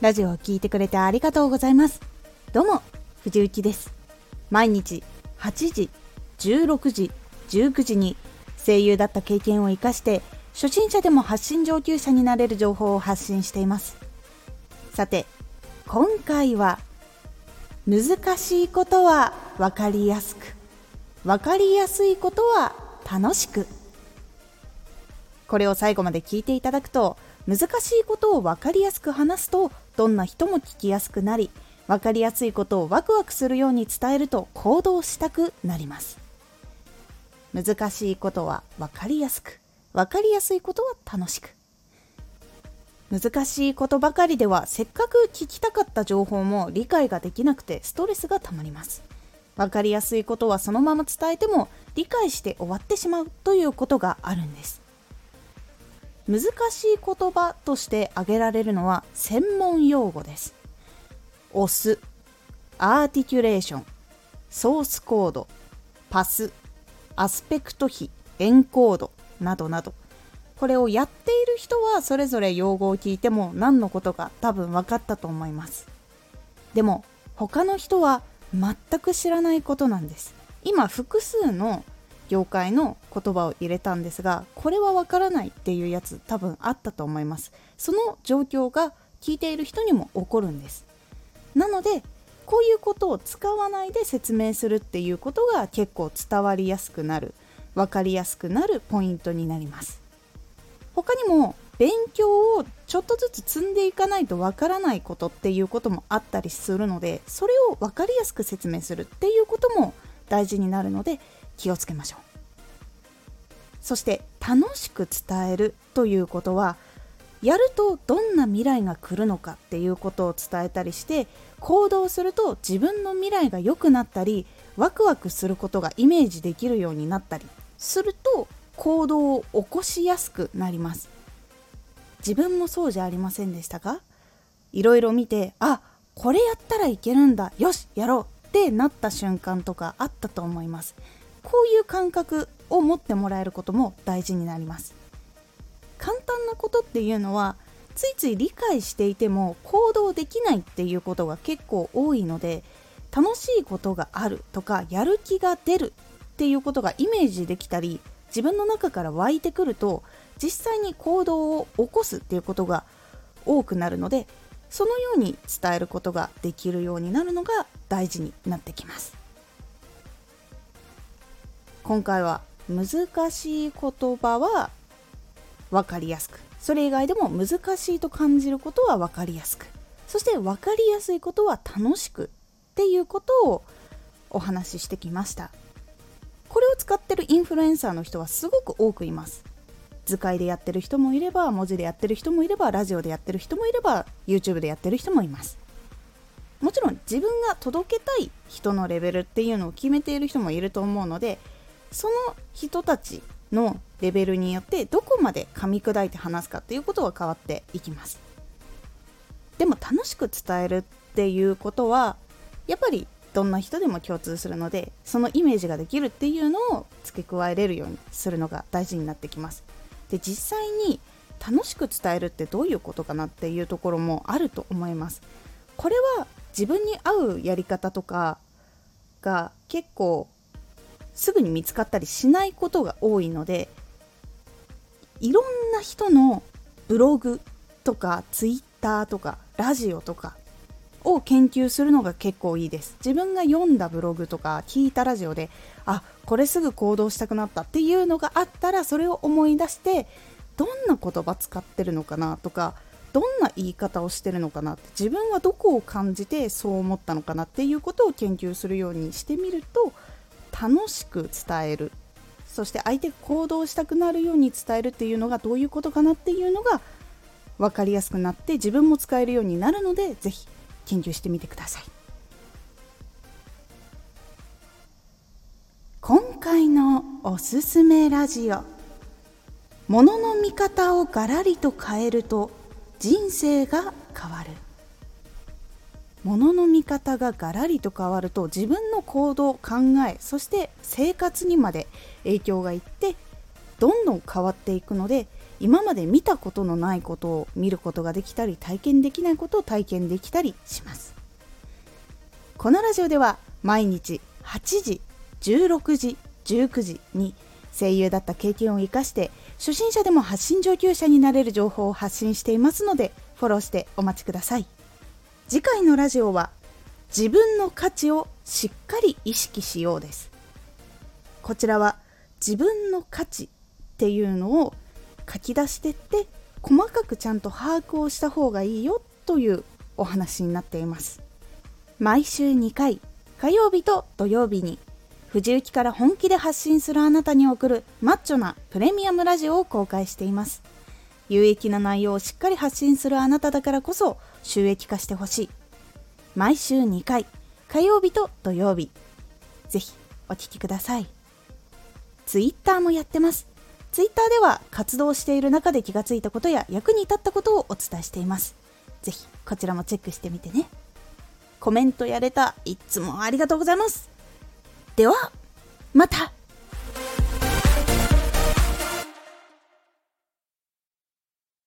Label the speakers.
Speaker 1: ラジオを聴いてくれてありがとうございます。どうも藤幸です。毎日8時16時19時に声優だった経験を生かして初心者でも発信上級者になれる情報を発信しています。さて今回は難しいことは分かりやすく分かりやすいことは楽しく。これを最後まで聞いていただくと難しいことを分かりやすく話すとどんな人も聞きやすくなり分かりやすいことをワクワクするように伝えると行動したくなります。難しいことは分かりやすく分かりやすいことは楽しく。難しいことばかりではせっかく聞きたかった情報も理解ができなくてストレスがたまります。分かりやすいことはそのまま伝えても理解して終わってしまうということがあるんです。難しい言葉として挙げられるのは専門用語です。押すアーティキュレーションソースコードパスアスペクト比エンコードなどなど。これをやっている人はそれぞれ用語を聞いても何のことか多分分かったと思います。でも他の人は全く知らないことなんです。今複数の業界の言葉を入れたんですがこれはわからないっていうやつ多分あったと思います。その状況が聞いている人にも起こるんです。なのでこういうことを使わないで説明するっていうことが結構伝わりやすくなる分かりやすくなるポイントになります。他にも勉強をちょっとずつ積んでいかないとわからないことっていうこともあったりするのでそれを分かりやすく説明するっていうことも大事になるので気をつけましょう。そして楽しく伝えるということはやるとどんな未来が来るのかっていうことを伝えたりして行動すると自分の未来が良くなったりワクワクすることがイメージできるようになったりすると行動を起こしやすくなります。自分もそうじゃありませんでしたか？いろいろ見てあこれやったらいけるんだよしやろうってなった瞬間とかあったと思います。こういう感覚を持ってもらえることも大事になります。簡単なことっていうのはついつい理解していても行動できないっていうことが結構多いので楽しいことがあるとかやる気が出るっていうことがイメージできたり自分の中から湧いてくると実際に行動を起こすっていうことが多くなるのでそのように伝えることができるようになるのが大事になってきます。今回は難しい言葉は分かりやすくそれ以外でも難しいと感じることは分かりやすくそして分かりやすいことは楽しくっていうことをお話ししてきました。これを使ってるインフルエンサーの人はすごく多くいます。図解でやってる人もいれば文字でやってる人もいればラジオでやってる人もいれば YouTube でやってる人もいます。もちろん自分が届けたい人のレベルっていうのを決めている人もいると思うのでその人たちのレベルによってどこまで噛み砕いて話すかっていうことは変わっていきます。でも楽しく伝えるっていうことはやっぱりどんな人でも共通するのでそのイメージができるっていうのを付け加えれるようにするのが大事になってきます。で実際に楽しく伝えるってどういうことかなっていうところもあると思います。これは自分に合うやり方とかが結構すぐに見つかったりしないことが多いのでいろんな人のブログとかツイッターとかラジオとかを研究するのが結構いいです。自分が読んだブログとか聞いたラジオであこれすぐ行動したくなったっていうのがあったらそれを思い出してどんな言葉使ってるのかなとかどんな言い方をしてるのかなって自分はどこを感じてそう思ったのかなっていうことを研究するようにしてみると楽しく伝える。そして相手が行動したくなるように伝えるっていうのがどういうことかなっていうのが分かりやすくなって自分も使えるようになるので是非研究してみてください。今回のおすすめラジオ。ものの見方をガラリと変えると人生が変わる。物の見方がガラリと変わると自分の行動考えそして生活にまで影響がいってどんどん変わっていくので今まで見たことのないことを見ることができたり体験できないことを体験できたりします。このラジオでは毎日8時16時19時に声優だった経験を生かして初心者でも発信上級者になれる情報を発信していますのでフォローしてお待ちください。次回のラジオは自分の価値をしっかり意識しようです。こちらは自分の価値っていうのを書き出してって細かくちゃんと把握をした方がいいよというお話になっています。毎週2回火曜日と土曜日に藤雪から本気で発信するあなたに送るマッチョなプレミアムラジオを公開しています。有益な内容をしっかり発信するあなただからこそ収益化してほしい。毎週2回。火曜日と土曜日。ぜひお聴きください。ツイッターもやってます。ツイッターでは活動している中で気がついたことや役に立ったことをお伝えしています。ぜひこちらもチェックしてみてね。コメントやれた。いつもありがとうございます。ではまた。